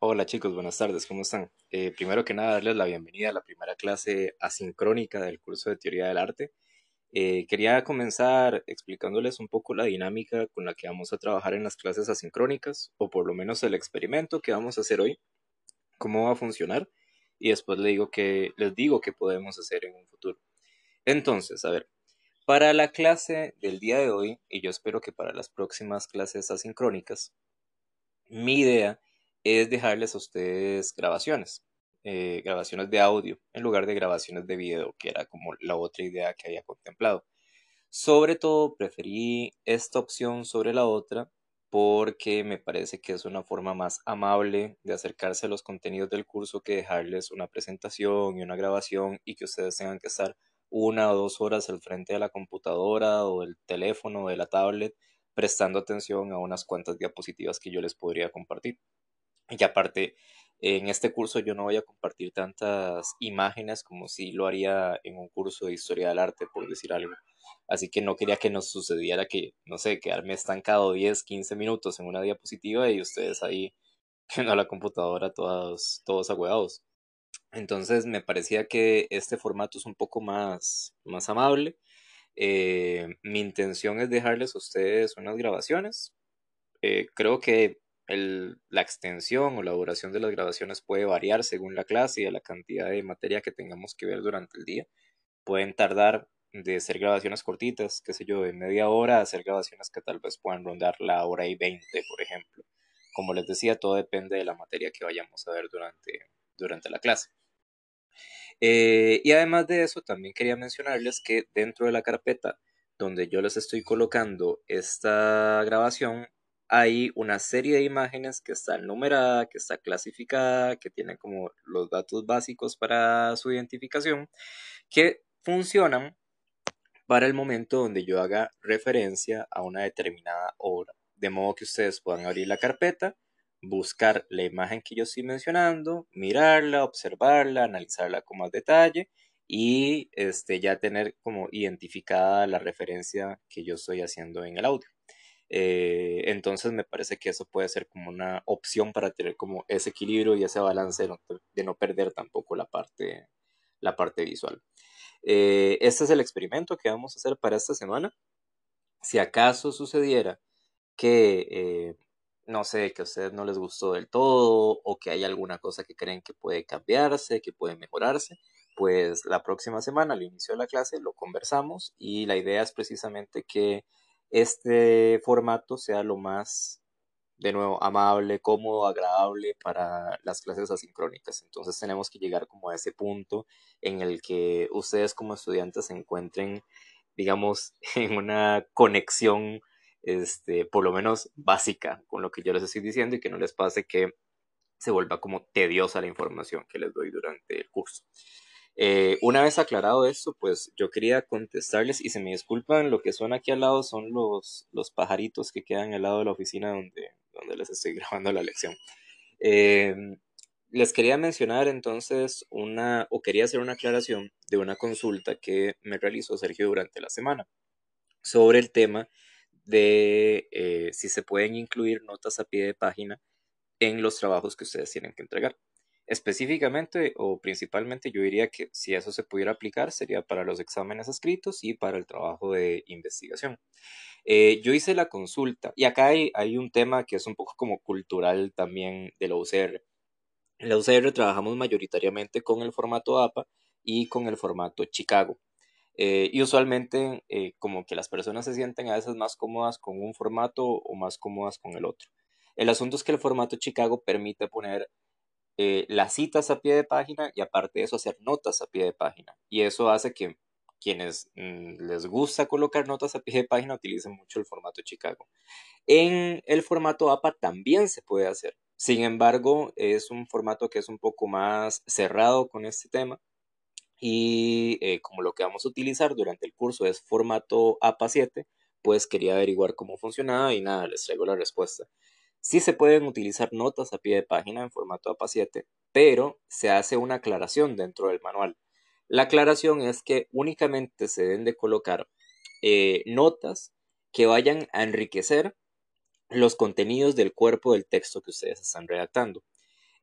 Hola chicos, buenas tardes, ¿cómo están? Eh, primero que nada, darles la bienvenida a la primera clase asincrónica del curso de Teoría del Arte. Eh, quería comenzar explicándoles un poco la dinámica con la que vamos a trabajar en las clases asincrónicas, o por lo menos el experimento que vamos a hacer hoy, cómo va a funcionar, y después les digo que, les digo qué podemos hacer en un futuro. Entonces, a ver, para la clase del día de hoy, y yo espero que para las próximas clases asincrónicas, mi idea es dejarles a ustedes grabaciones, eh, grabaciones de audio en lugar de grabaciones de video, que era como la otra idea que había contemplado. Sobre todo preferí esta opción sobre la otra porque me parece que es una forma más amable de acercarse a los contenidos del curso que dejarles una presentación y una grabación y que ustedes tengan que estar una o dos horas al frente de la computadora o del teléfono o de la tablet prestando atención a unas cuantas diapositivas que yo les podría compartir. Y aparte, en este curso yo no voy a compartir tantas imágenes como si lo haría en un curso de historia del arte, por decir algo. Así que no quería que nos sucediera que, no sé, quedarme estancado 10, 15 minutos en una diapositiva y ustedes ahí viendo la computadora todos, todos agüeados. Entonces me parecía que este formato es un poco más, más amable. Eh, mi intención es dejarles a ustedes unas grabaciones. Eh, creo que la extensión o la duración de las grabaciones puede variar según la clase y la cantidad de materia que tengamos que ver durante el día. Pueden tardar de ser grabaciones cortitas, qué sé yo, de media hora a hacer grabaciones que tal vez puedan rondar la hora y veinte, por ejemplo. Como les decía, todo depende de la materia que vayamos a ver durante, durante la clase. Eh, y además de eso, también quería mencionarles que dentro de la carpeta donde yo les estoy colocando esta grabación, hay una serie de imágenes que está numerada, que está clasificada, que tiene como los datos básicos para su identificación, que funcionan para el momento donde yo haga referencia a una determinada obra. De modo que ustedes puedan abrir la carpeta, buscar la imagen que yo estoy mencionando, mirarla, observarla, analizarla con más detalle y este, ya tener como identificada la referencia que yo estoy haciendo en el audio. Eh, entonces me parece que eso puede ser como una opción para tener como ese equilibrio y ese balance de no, perder tampoco la parte, la parte visual. Eh, este es el experimento que vamos a hacer para esta semana. Si acaso sucediera que, eh, no sé, que a ustedes no les gustó del todo o que hay alguna cosa que creen que puede cambiarse, que puede mejorarse, pues la próxima semana, al inicio de la clase, lo conversamos y la idea es precisamente que este formato sea lo más, de nuevo, amable, cómodo, agradable para las clases asincrónicas. Entonces tenemos que llegar como a ese punto en el que ustedes como estudiantes se encuentren, digamos, en una conexión, este, por lo menos básica con lo que yo les estoy diciendo y que no les pase que se vuelva como tediosa la información que les doy durante el curso. Eh, una vez aclarado esto, pues yo quería contestarles y se me disculpan, lo que suena aquí al lado son los, los pajaritos que quedan al lado de la oficina donde, donde les estoy grabando la lección. Eh, les quería mencionar entonces una, o quería hacer una aclaración de una consulta que me realizó Sergio durante la semana sobre el tema de eh, si se pueden incluir notas a pie de página en los trabajos que ustedes tienen que entregar. Específicamente o principalmente yo diría que si eso se pudiera aplicar sería para los exámenes escritos y para el trabajo de investigación. Eh, yo hice la consulta y acá hay, un tema que es un poco como cultural también de la UCR. En la UCR trabajamos mayoritariamente con el formato APA y con el formato Chicago. Eh, y usualmente eh, como que las personas se sienten a veces más cómodas con un formato o más cómodas con el otro. El asunto es que el formato Chicago permite poner eh, las citas a pie de página y aparte de eso hacer notas a pie de página. Y eso hace que quienes mm, les gusta colocar notas a pie de página utilicen mucho el formato Chicago. En el formato APA también se puede hacer. Sin embargo, es un formato que es un poco más cerrado con este tema. Y eh, como lo que vamos a utilizar durante el curso es formato APA 7, pues quería averiguar cómo funcionaba y nada, les traigo la respuesta. Sí se pueden utilizar notas a pie de página en formato APA7, pero se hace una aclaración dentro del manual. La aclaración es que únicamente se deben de colocar eh, notas que vayan a enriquecer los contenidos del cuerpo del texto que ustedes están redactando.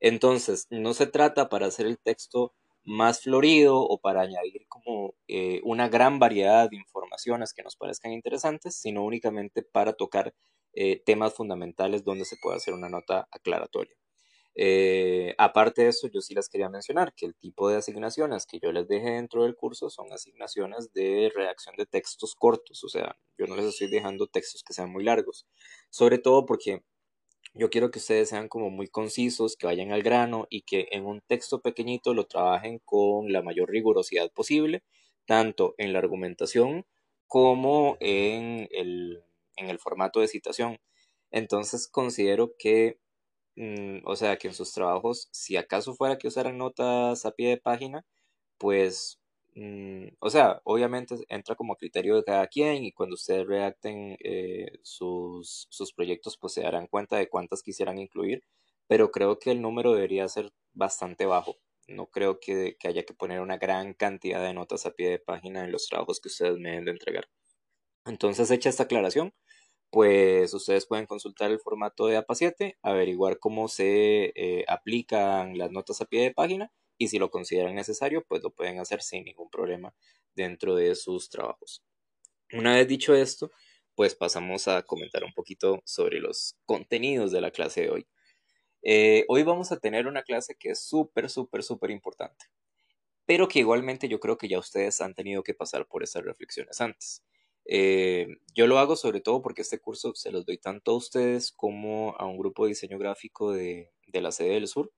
Entonces, no se trata para hacer el texto más florido o para añadir como eh, una gran variedad de informaciones que nos parezcan interesantes, sino únicamente para tocar eh, temas fundamentales donde se puede hacer una nota aclaratoria. Eh, aparte de eso, yo sí les quería mencionar que el tipo de asignaciones que yo les deje dentro del curso son asignaciones de redacción de textos cortos, o sea, yo no les estoy dejando textos que sean muy largos, sobre todo porque yo quiero que ustedes sean como muy concisos, que vayan al grano y que en un texto pequeñito lo trabajen con la mayor rigurosidad posible, tanto en la argumentación como en el, en el formato de citación. Entonces considero que, mm, o sea, que en sus trabajos, si acaso fuera que usaran notas a pie de página, pues Mm, o sea, obviamente entra como criterio de cada quien y cuando ustedes redacten eh, sus, sus proyectos, pues se darán cuenta de cuántas quisieran incluir, pero creo que el número debería ser bastante bajo. No creo que, que haya que poner una gran cantidad de notas a pie de página en los trabajos que ustedes me den de entregar. Entonces, hecha esta aclaración, pues ustedes pueden consultar el formato de APA 7, averiguar cómo se eh, aplican las notas a pie de página y si lo consideran necesario, pues lo pueden hacer sin ningún problema dentro de sus trabajos. Una vez dicho esto, pues pasamos a comentar un poquito sobre los contenidos de la clase de hoy. Eh, hoy vamos a tener una clase que es súper, súper, súper importante, pero que igualmente yo creo que ya ustedes han tenido que pasar por esas reflexiones antes. Eh, yo lo hago sobre todo porque este curso se los doy tanto a ustedes como a un grupo de diseño gráfico de, la sede del sur,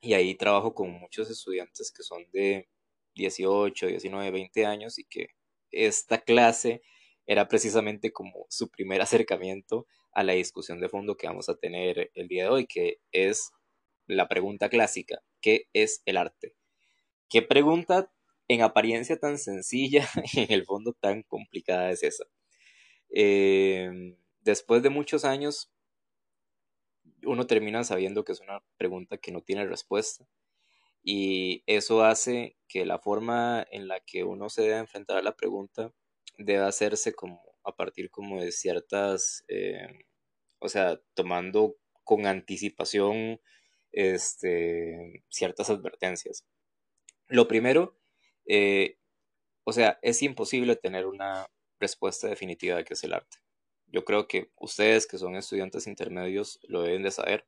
y ahí trabajo con muchos estudiantes que son de 18, 19, 20 años y que esta clase era precisamente como su primer acercamiento a la discusión de fondo que vamos a tener el día de hoy, que es la pregunta clásica, ¿qué es el arte? ¿Qué pregunta en apariencia tan sencilla y en el fondo tan complicada es esa? Eh, después de muchos años uno termina sabiendo que es una pregunta que no tiene respuesta. Y eso hace que la forma en la que uno se debe enfrentar a la pregunta debe hacerse como a partir como de ciertas, eh, o sea, tomando con anticipación este, ciertas advertencias. Lo primero, eh, o sea, es imposible tener una respuesta definitiva de qué es el arte yo creo que ustedes que son estudiantes intermedios lo deben de saber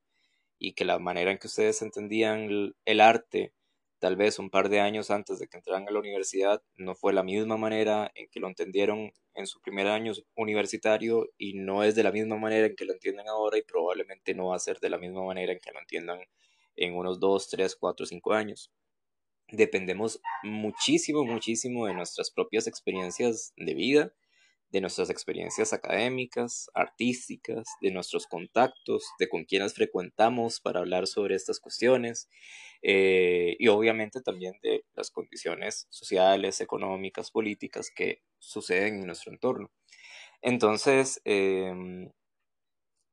y que la manera en que ustedes entendían el, arte tal vez un par de años antes de que entraran a la universidad no fue la misma manera en que lo entendieron en su primer año universitario y no es de la misma manera en que lo entienden ahora y probablemente no va a ser de la misma manera en que lo entiendan en unos 2, 3, 4, 5 años. Dependemos muchísimo, muchísimo de nuestras propias experiencias de vida de nuestras experiencias académicas, artísticas, de nuestros contactos, de con quienes frecuentamos para hablar sobre estas cuestiones eh, y obviamente también de las condiciones sociales, económicas, políticas que suceden en nuestro entorno. Entonces, em,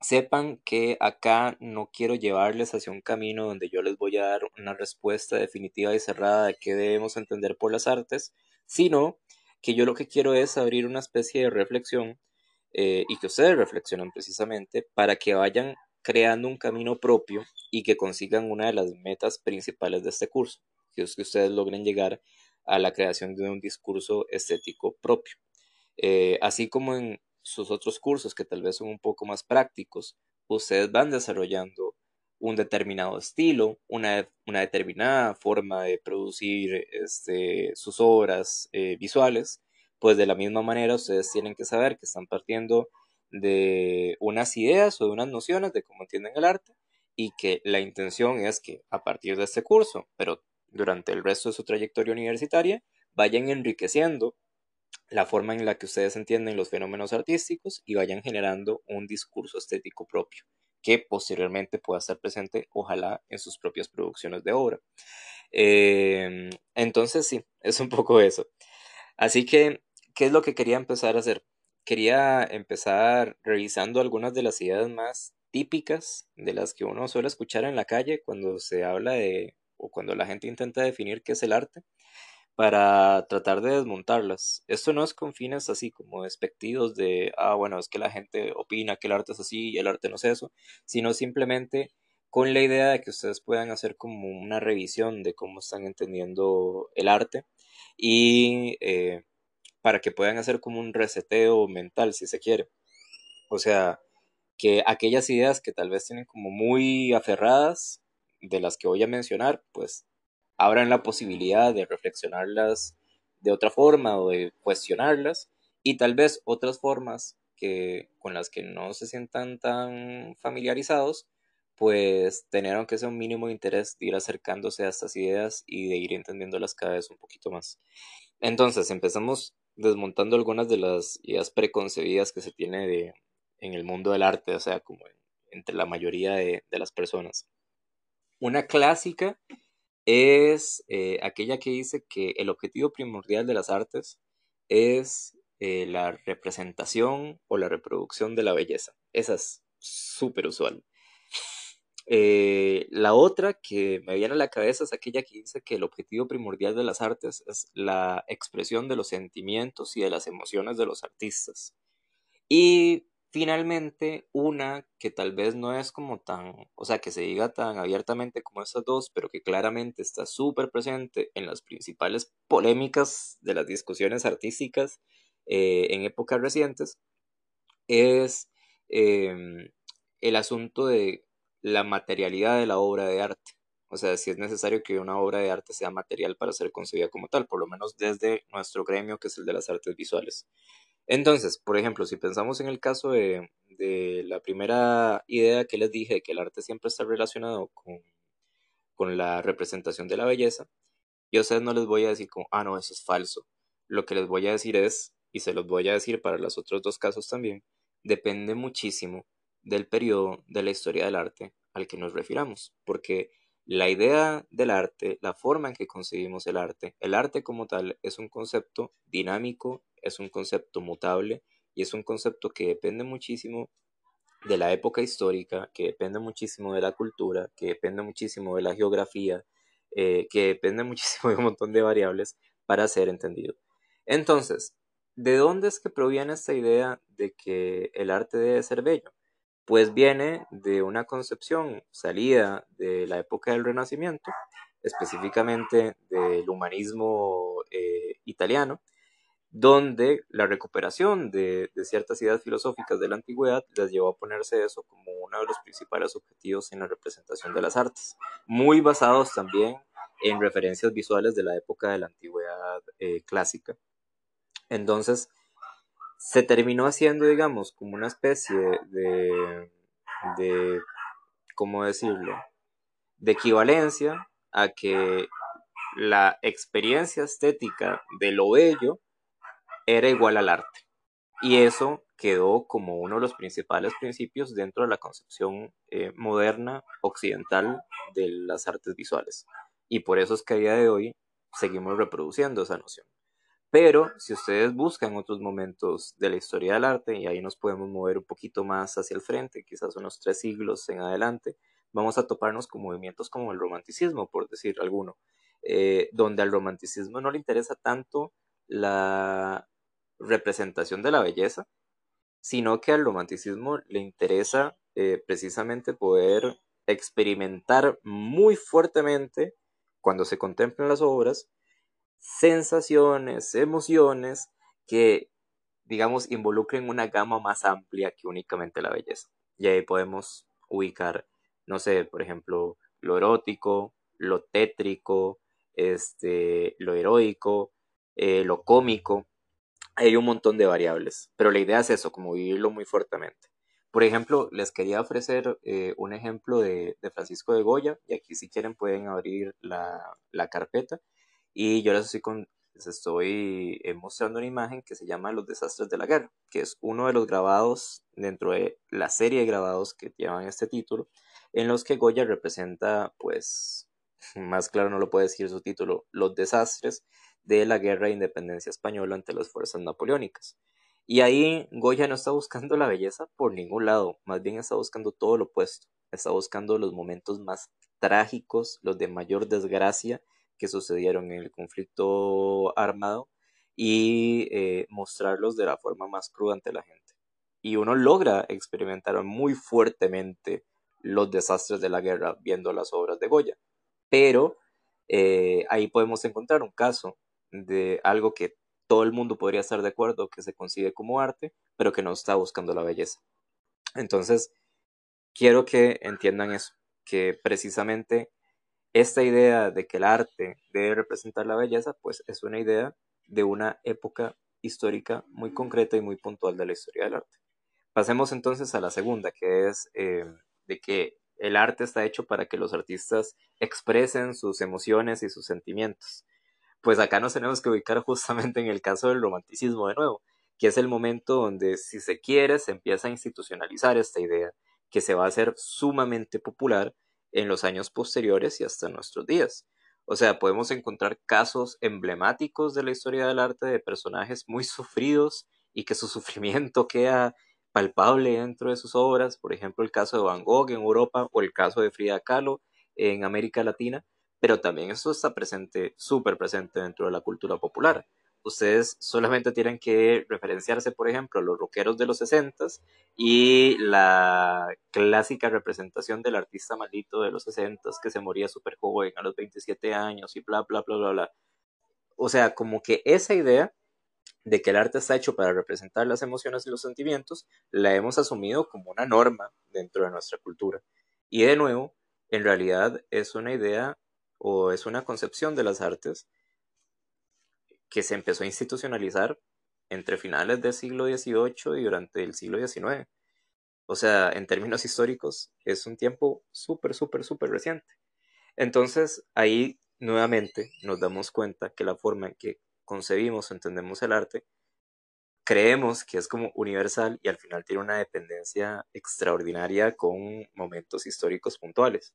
sepan que acá no quiero llevarles hacia un camino donde yo les voy a dar una respuesta definitiva y cerrada de qué debemos entender por las artes, sino que yo lo que quiero es abrir una especie de reflexión eh, y que ustedes reflexionen precisamente para que vayan creando un camino propio y que consigan una de las metas principales de este curso, que es que ustedes logren llegar a la creación de un discurso estético propio. Eh, así como en sus otros cursos que tal vez son un poco más prácticos, ustedes van desarrollando un determinado estilo, una, una determinada forma de producir este, sus obras eh, visuales, pues de la misma manera ustedes tienen que saber que están partiendo de unas ideas o de unas nociones de cómo entienden el arte y que la intención es que a partir de este curso, pero durante el resto de su trayectoria universitaria, vayan enriqueciendo la forma en la que ustedes entienden los fenómenos artísticos y vayan generando un discurso estético propio que posteriormente pueda estar presente, ojalá, en sus propias producciones de obra. Em, entonces, sí, es un poco eso. Así que, ¿qué es lo que quería empezar a hacer? Quería empezar revisando algunas de las ideas más típicas de las que uno suele escuchar en la calle cuando se habla de, o cuando la gente intenta definir qué es el arte para tratar de desmontarlas. Esto no es con fines así como despectivos de, ah, bueno, es que la gente opina que el arte es así y el arte no es eso, sino simplemente con la idea de que ustedes puedan hacer como una revisión de cómo están entendiendo el arte y eh, para que puedan hacer como un reseteo mental, si se quiere. O sea, que aquellas ideas que tal vez tienen como muy aferradas, de las que voy a mencionar, pues abran la posibilidad de reflexionarlas de otra forma o de cuestionarlas y tal vez otras formas que con las que no se sientan tan familiarizados, pues tener aunque sea un mínimo de interés de ir acercándose a estas ideas y de ir entendiéndolas cada vez un poquito más. Entonces, empezamos desmontando algunas de las ideas preconcebidas que se tiene de, en el mundo del arte, o sea, como entre la mayoría de, las personas. Una clásica es eh, aquella que dice que el objetivo primordial de las artes es eh, la representación o la reproducción de la belleza. Esa es súper usual. Eh, la otra que me viene a la cabeza es aquella que dice que el objetivo primordial de las artes es la expresión de los sentimientos y de las emociones de los artistas. Y finalmente, una que tal vez no es como tan, o sea, que se diga tan abiertamente como estas dos, pero que claramente está súper presente en las principales polémicas de las discusiones artísticas eh, en épocas recientes, es em, el asunto de la materialidad de la obra de arte. O sea, si es necesario que una obra de arte sea material para ser concebida como tal, por lo menos desde nuestro gremio, que es el de las artes visuales. Entonces, por ejemplo, si pensamos en el caso de, la primera idea que les dije, que el arte siempre está relacionado con, con la representación de la belleza, yo a ustedes no les voy a decir como, ah, no, eso es falso. Lo que les voy a decir es, y se los voy a decir para los otros dos casos también, depende muchísimo del periodo de la historia del arte al que nos refiramos, porque la idea del arte, la forma en que concebimos el arte, el arte como tal es un concepto dinámico es un concepto mutable y es un concepto que depende muchísimo de la época histórica, que depende muchísimo de la cultura, que depende muchísimo de la geografía, eh, que depende muchísimo de un montón de variables para ser entendido. Entonces, ¿de dónde es que proviene esta idea de que el arte debe ser bello? Pues viene de una concepción salida de la época del Renacimiento, específicamente del humanismo eh, italiano, donde la recuperación de, ciertas ideas filosóficas de la antigüedad les llevó a ponerse eso como uno de los principales objetivos en la representación de las artes, muy basados también en referencias visuales de la época de la antigüedad eh, clásica. Entonces, se terminó haciendo, digamos, como una especie de, de, ¿cómo decirlo?, de equivalencia a que la experiencia estética de lo bello era igual al arte. Y eso quedó como uno de los principales principios dentro de la concepción eh, moderna occidental de las artes visuales. Y por eso es que a día de hoy seguimos reproduciendo esa noción. Pero si ustedes buscan otros momentos de la historia del arte, y ahí nos podemos mover un poquito más hacia el frente, quizás unos tres siglos en adelante, vamos a toparnos con movimientos como el romanticismo, por decir alguno, eh, donde al romanticismo no le interesa tanto la representación de la belleza, sino que al romanticismo le interesa eh, precisamente poder experimentar muy fuertemente cuando se contemplan las obras sensaciones, emociones que, digamos, involucren una gama más amplia que únicamente la belleza. Y ahí podemos ubicar, no sé, por ejemplo, lo erótico, lo tétrico, este, lo heroico, eh, lo cómico, hay un montón de variables, pero la idea es eso, como vivirlo muy fuertemente. Por ejemplo, les quería ofrecer eh, un ejemplo de, Francisco de Goya, y aquí si quieren pueden abrir la, carpeta, y yo les estoy, les estoy eh, mostrando una imagen que se llama Los desastres de la guerra, que es uno de los grabados dentro de la serie de grabados que llevan este título, en los que Goya representa, pues, más claro no lo puede decir su título, los desastres de la guerra de independencia española ante las fuerzas napoleónicas. Y ahí Goya no está buscando la belleza por ningún lado, más bien está buscando todo lo opuesto, está buscando los momentos más trágicos, los de mayor desgracia que sucedieron en el conflicto armado y eh, mostrarlos de la forma más cruda ante la gente. Y uno logra experimentar muy fuertemente los desastres de la guerra viendo las obras de Goya. Pero eh, ahí podemos encontrar un caso de algo que todo el mundo podría estar de acuerdo que se concibe como arte, pero que no está buscando la belleza. Entonces, quiero que entiendan eso, que precisamente esta idea de que el arte debe representar la belleza, pues es una idea de una época histórica muy concreta y muy puntual de la historia del arte. Pasemos entonces a la segunda, que es eh, de que el arte está hecho para que los artistas expresen sus emociones y sus sentimientos. Pues acá nos tenemos que ubicar justamente en el caso del romanticismo de nuevo, que es el momento donde, si se quiere, se empieza a institucionalizar esta idea, que se va a hacer sumamente popular en los años posteriores y hasta nuestros días. O sea, podemos encontrar casos emblemáticos de la historia del arte de personajes muy sufridos y que su sufrimiento queda palpable dentro de sus obras, por ejemplo el caso de Van Gogh en Europa o el caso de Frida Kahlo en América Latina, pero también eso está presente, súper presente dentro de la cultura popular. Ustedes solamente tienen que referenciarse, por ejemplo, a los rockeros de los 60 y la clásica representación del artista maldito de los 60 que se moría súper joven a los 27 años y bla, bla, bla, bla, bla. O sea, como que esa idea de que el arte está hecho para representar las emociones y los sentimientos, la hemos asumido como una norma dentro de nuestra cultura. Y de nuevo, en realidad es una idea o es una concepción de las artes que se empezó a institucionalizar entre finales del siglo XVIII y durante el siglo XIX. O sea, en términos históricos, es un tiempo súper, súper, súper reciente. Entonces, ahí nuevamente nos damos cuenta que la forma en que concebimos, entendemos el arte, creemos que es como universal y al final tiene una dependencia extraordinaria con momentos históricos puntuales.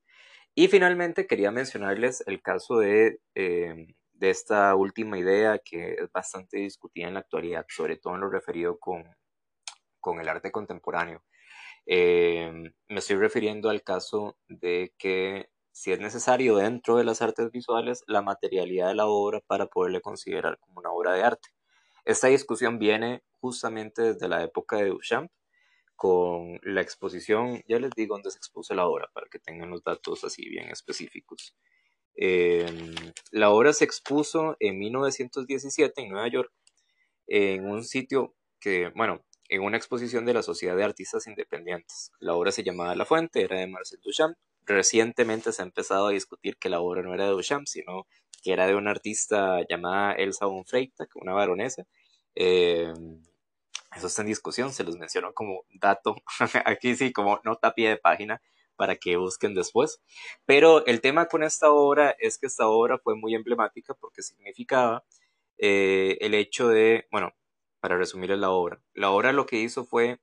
Y finalmente quería mencionarles el caso de eh, de esta última idea que es bastante discutida en la actualidad, sobre todo en lo referido con, con el arte contemporáneo. Eh, me estoy refiriendo al caso de que si es necesario dentro de las artes visuales la materialidad de la obra para poderle considerar como una obra de arte. Esta discusión viene justamente desde la época de Duchamp, con la exposición, ya les digo dónde se expuso la obra para que tengan los datos así bien específicos. Em, la obra se expuso en 1917 en Nueva York, en un sitio que, bueno, en una exposición de la Sociedad de Artistas Independientes. La obra se llamaba La Fuente, era de Marcel Duchamp. Recientemente se ha empezado a discutir que la obra no era de Duchamp, sino que era de una artista llamada Elsa von Freita, una baronesa. Em, eso está en discusión, se los menciono como dato, aquí sí, como nota pie de página, para que busquen después. Pero el tema con esta obra es que esta obra fue muy emblemática porque significaba eh, el hecho de, bueno, para resumirles la obra, la obra lo que hizo fue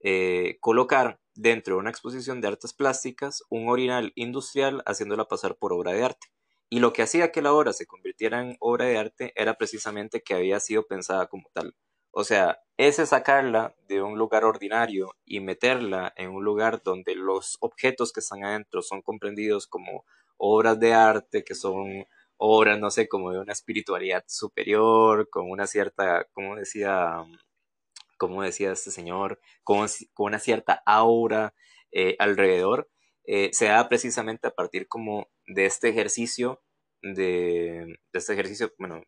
eh, colocar dentro de una exposición de artes plásticas un orinal industrial haciéndola pasar por obra de arte. Y lo que hacía que la obra se convirtiera en obra de arte era precisamente que había sido pensada como tal. O sea, ese sacarla de un lugar ordinario y meterla en un lugar donde los objetos que están adentro son comprendidos como obras de arte, que son obras, no sé, como de una espiritualidad superior, con una cierta, como decía, decía este señor, con, una cierta aura eh, alrededor, eh, se da precisamente a partir como de este ejercicio, de, de este ejercicio, bueno,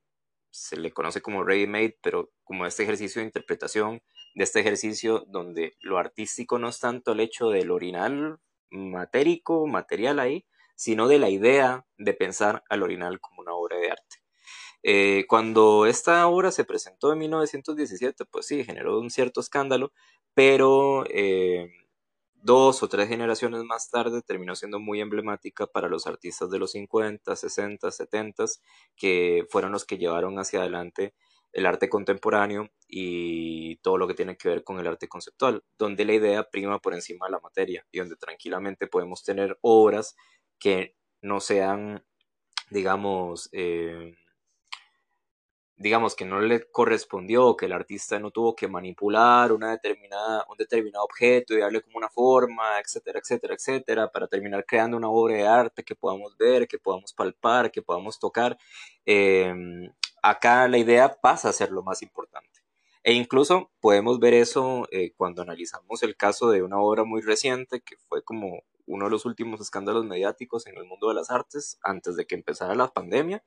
se le conoce como ready-made, pero como este ejercicio de interpretación, de este ejercicio donde lo artístico no es tanto el hecho del orinal matérico, material ahí, sino de la idea de pensar al orinal como una obra de arte. Eh, cuando esta obra se presentó en 1917, pues sí, generó un cierto escándalo, pero eh, dos o tres generaciones más tarde terminó siendo muy emblemática para los artistas de los 50, 60, 70, que fueron los que llevaron hacia adelante el arte contemporáneo y todo lo que tiene que ver con el arte conceptual, donde la idea prima por encima de la materia y donde tranquilamente podemos tener obras que no sean, digamos, eh, digamos que no le correspondió, que el artista no tuvo que manipular una determinada, un determinado objeto y darle como una forma, etcétera, etcétera, etcétera, para terminar creando una obra de arte que podamos ver, que podamos palpar, que podamos tocar. Em, acá la idea pasa a ser lo más importante. E incluso podemos ver eso eh, cuando analizamos el caso de una obra muy reciente que fue como uno de los últimos escándalos mediáticos en el mundo de las artes antes de que empezara la pandemia.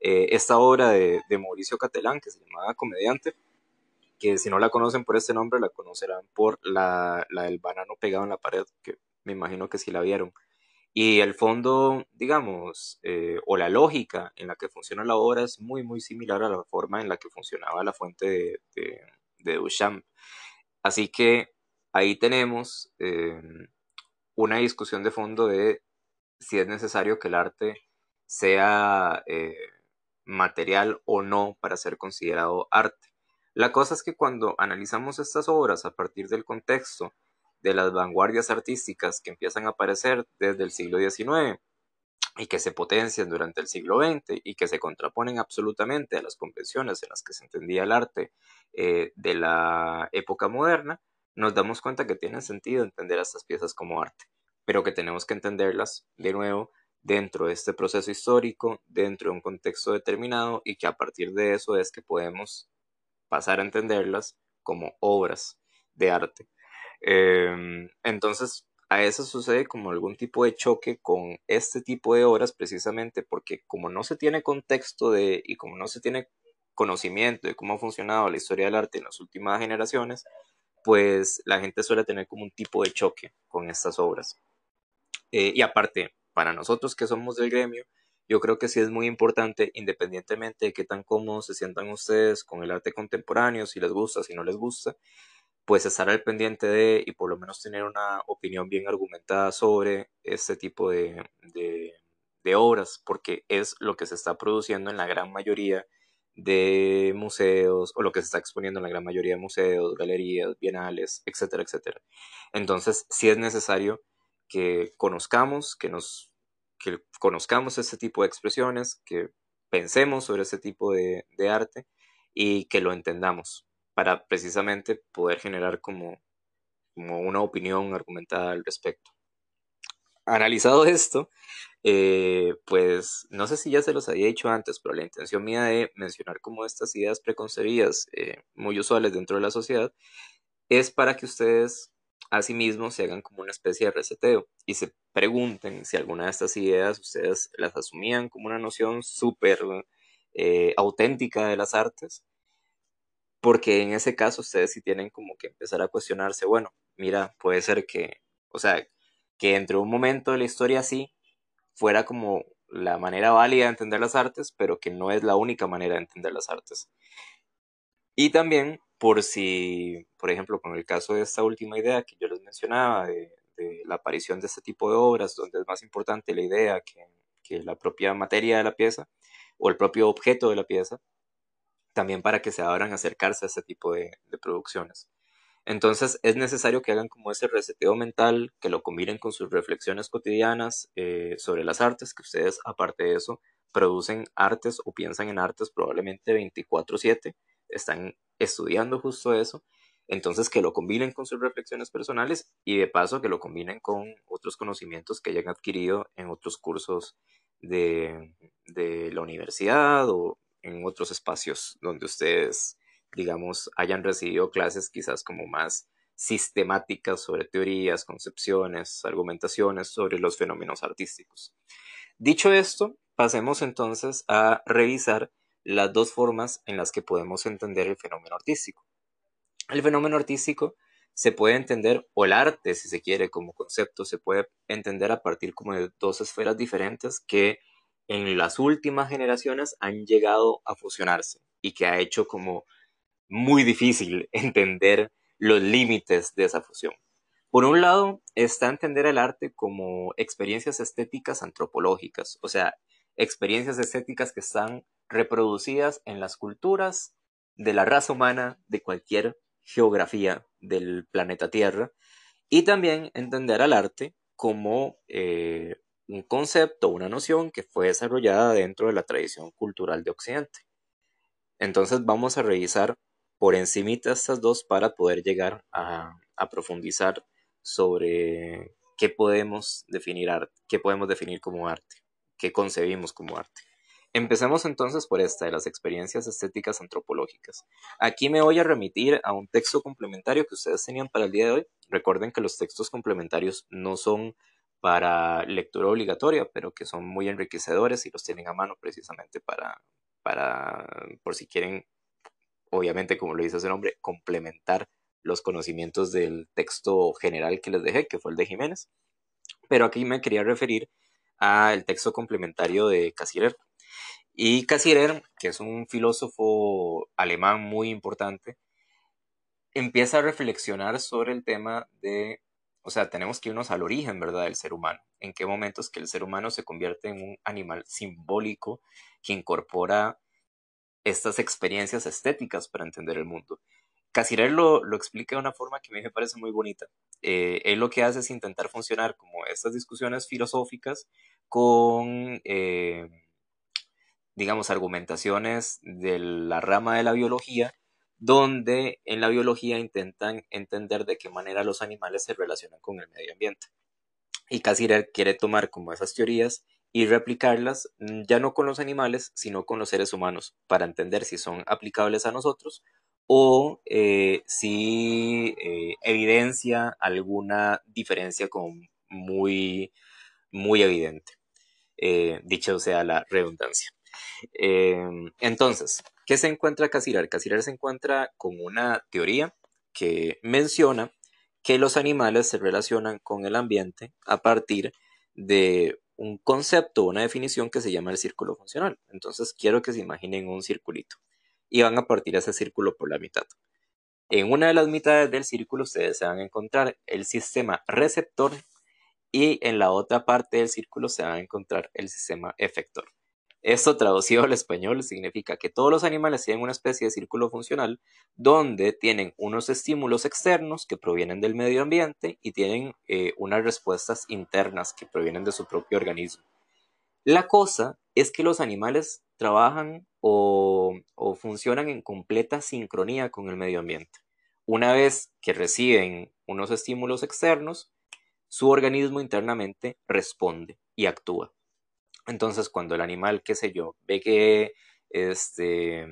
Eh, esta obra de, Mauricio Catelán, que se llamaba Comediante, que si no la conocen por este nombre, la conocerán por la, la del banano pegado en la pared, que me imagino que sí la vieron. Y el fondo, digamos, eh, o la lógica en la que funciona la obra es muy, muy similar a la forma en la que funcionaba la fuente de, de, de Duchamp. Así que ahí tenemos em, una discusión de fondo de si es necesario que el arte sea eh, material o no para ser considerado arte. La cosa es que cuando analizamos estas obras a partir del contexto de las vanguardias artísticas que empiezan a aparecer desde el siglo XIX y que se potencian durante el siglo XX y que se contraponen absolutamente a las convenciones en las que se entendía el arte eh, de la época moderna, nos damos cuenta que tiene sentido entender a estas piezas como arte, pero que tenemos que entenderlas de nuevo dentro de este proceso histórico, dentro de un contexto determinado y que a partir de eso es que podemos pasar a entenderlas como obras de arte. Em, entonces, a eso sucede como algún tipo de choque con este tipo de obras precisamente porque como no se tiene contexto de y como no se tiene conocimiento de cómo ha funcionado la historia del arte en las últimas generaciones, pues la gente suele tener como un tipo de choque con estas obras. Eh, y aparte, para nosotros que somos del gremio, yo creo que sí es muy importante, independientemente de qué tan cómodos se sientan ustedes con el arte contemporáneo, si les gusta, si no les gusta, pues estar al pendiente de y por lo menos tener una opinión bien argumentada sobre este tipo de, de obras, porque es lo que se está produciendo en la gran mayoría de museos o lo que se está exponiendo en la gran mayoría de museos, galerías, bienales, etcétera, etcétera. Entonces, sí es necesario que conozcamos, que nos que conozcamos este tipo de expresiones, que pensemos sobre ese tipo de, de arte y que lo entendamos para precisamente poder generar como, como una opinión argumentada al respecto. Analizado esto, eh, pues no sé si ya se los había dicho antes, pero la intención mía de mencionar como estas ideas preconcebidas eh, muy usuales dentro de la sociedad es para que ustedes a sí mismos se hagan como una especie de reseteo y se pregunten si alguna de estas ideas ustedes las asumían como una noción súper eh, auténtica de las artes, porque en ese caso ustedes sí tienen como que empezar a cuestionarse, bueno, mira, puede ser que, o sea, que entre un momento de la historia así fuera como la manera válida de entender las artes, pero que no es la única manera de entender las artes. Y también por si, por ejemplo, con el caso de esta última idea que yo les mencionaba, de, la aparición de este tipo de obras, donde es más importante la idea que, la propia materia de la pieza o el propio objeto de la pieza, también para que se abran a acercarse a este tipo de producciones. Entonces es necesario que hagan como ese reseteo mental, que lo combinen con sus reflexiones cotidianas eh, sobre las artes, que ustedes aparte de eso producen artes o piensan en artes probablemente 24/7, están estudiando justo eso, entonces que lo combinen con sus reflexiones personales y de paso que lo combinen con otros conocimientos que hayan adquirido en otros cursos de, de la universidad o en otros espacios donde ustedes digamos, hayan recibido clases quizás como más sistemáticas sobre teorías, concepciones, argumentaciones sobre los fenómenos artísticos. Dicho esto, pasemos entonces a revisar las dos formas en las que podemos entender el fenómeno artístico. El fenómeno artístico se puede entender, o el arte, si se quiere, como concepto, se puede entender a partir como de dos esferas diferentes que en las últimas generaciones han llegado a fusionarse y que ha hecho como muy difícil entender los límites de esa fusión. Por un lado, está entender el arte como experiencias estéticas antropológicas, o sea, experiencias estéticas que están reproducidas en las culturas de la raza humana de cualquier geografía del planeta Tierra, y también entender al arte como eh, un concepto, una noción que fue desarrollada dentro de la tradición cultural de Occidente. Entonces vamos a revisar por encimita estas dos para poder llegar a, profundizar sobre qué podemos definir arte, qué podemos definir como arte, qué concebimos como arte. Empecemos entonces por esta de las experiencias estéticas antropológicas. Aquí me voy a remitir a un texto complementario que ustedes tenían para el día de hoy. Recuerden que los textos complementarios no son para lectura obligatoria, pero que son muy enriquecedores y los tienen a mano precisamente para, para por si quieren, obviamente, como lo dice ese nombre, complementar los conocimientos del texto general que les dejé, que fue el de Jiménez. Pero aquí me quería referir al texto complementario de Cassirer. Y Cassirer, que es un filósofo alemán muy importante, empieza a reflexionar sobre el tema de, o sea, tenemos que irnos al origen, ¿verdad?, del ser humano. En qué momentos que el ser humano se convierte en un animal simbólico que incorpora estas experiencias estéticas para entender el mundo. Casirer lo, lo explica de una forma que a mí me parece muy bonita. Eh, él lo que hace es intentar funcionar como estas discusiones filosóficas con, eh, digamos, argumentaciones de la rama de la biología donde en la biología intentan entender de qué manera los animales se relacionan con el medio ambiente. Y Cassirer quiere tomar como esas teorías y replicarlas mm, ya no con los animales, sino con los seres humanos, para entender si son aplicables a nosotros o eh, si eh, evidencia alguna diferencia muy, muy evidente. Eh, dicho sea la redundancia. entonces, ¿Qué se encuentra Casirar? Casirar se encuentra con una teoría que menciona que los animales se relacionan con el ambiente a partir de un concepto, una definición que se llama el círculo funcional. Entonces quiero que se imaginen un circulito y van a partir ese círculo por la mitad. En una de las mitades del círculo ustedes se van a encontrar el sistema receptor y en la otra parte del círculo se van a encontrar el sistema efector. Esto traducido al español significa que todos los animales tienen una especie de círculo funcional donde tienen unos estímulos externos que provienen del medio ambiente y tienen eh, unas respuestas internas que provienen de su propio organismo. La cosa es que los animales trabajan o, o funcionan en completa sincronía con el medio ambiente. Una vez que reciben unos estímulos externos, su organismo internamente responde y actúa. Entonces, cuando el animal, qué sé yo, ve que, este,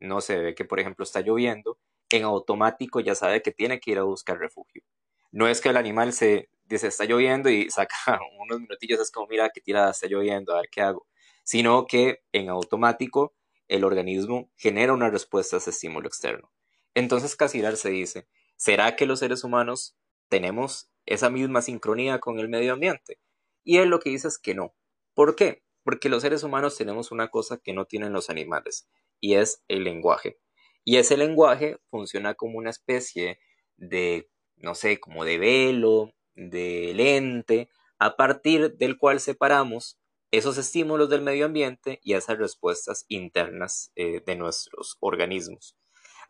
no se ve que, por ejemplo, está lloviendo, en automático ya sabe que tiene que ir a buscar refugio. No es que el animal se dice, está lloviendo y saca unos minutillos, es como, mira, que tira, está lloviendo, a ver qué hago. Sino que en automático el organismo genera una respuesta a ese estímulo externo. Entonces Casirar se dice, ¿será que los seres humanos tenemos esa misma sincronía con el medio ambiente? Y él lo que dice es que no, ¿Por qué? Porque los seres humanos tenemos una cosa que no tienen los animales y es el lenguaje. Y ese lenguaje funciona como una especie de, no sé, como de velo, de lente, a partir del cual separamos esos estímulos del medio ambiente y esas respuestas internas eh, de nuestros organismos.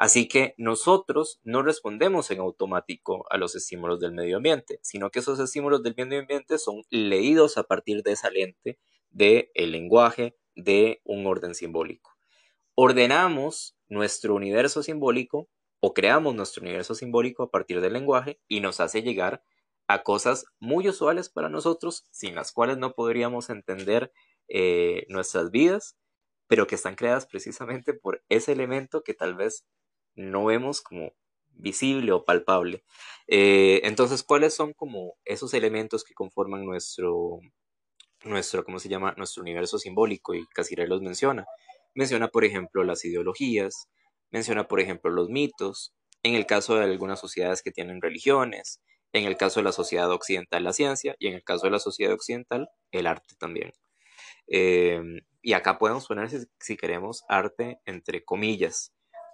Así que nosotros no respondemos en automático a los estímulos del medio ambiente, sino que esos estímulos del medio ambiente son leídos a partir de esa lente del el lenguaje de un orden simbólico. Ordenamos nuestro universo simbólico o creamos nuestro universo simbólico a partir del lenguaje y nos hace llegar a cosas muy usuales para nosotros, sin las cuales no podríamos entender eh, nuestras vidas, pero que están creadas precisamente por ese elemento que tal vez no vemos como visible o palpable. Eh, entonces, ¿cuáles son como esos elementos que conforman nuestro, nuestro, ¿cómo se llama? Nuestro universo simbólico y Casiré los menciona. Menciona, por ejemplo, las ideologías, menciona, por ejemplo, los mitos, en el caso de algunas sociedades que tienen religiones, en el caso de la sociedad occidental, la ciencia, y en el caso de la sociedad occidental, el arte también. Eh, y acá podemos poner, si queremos, arte entre comillas,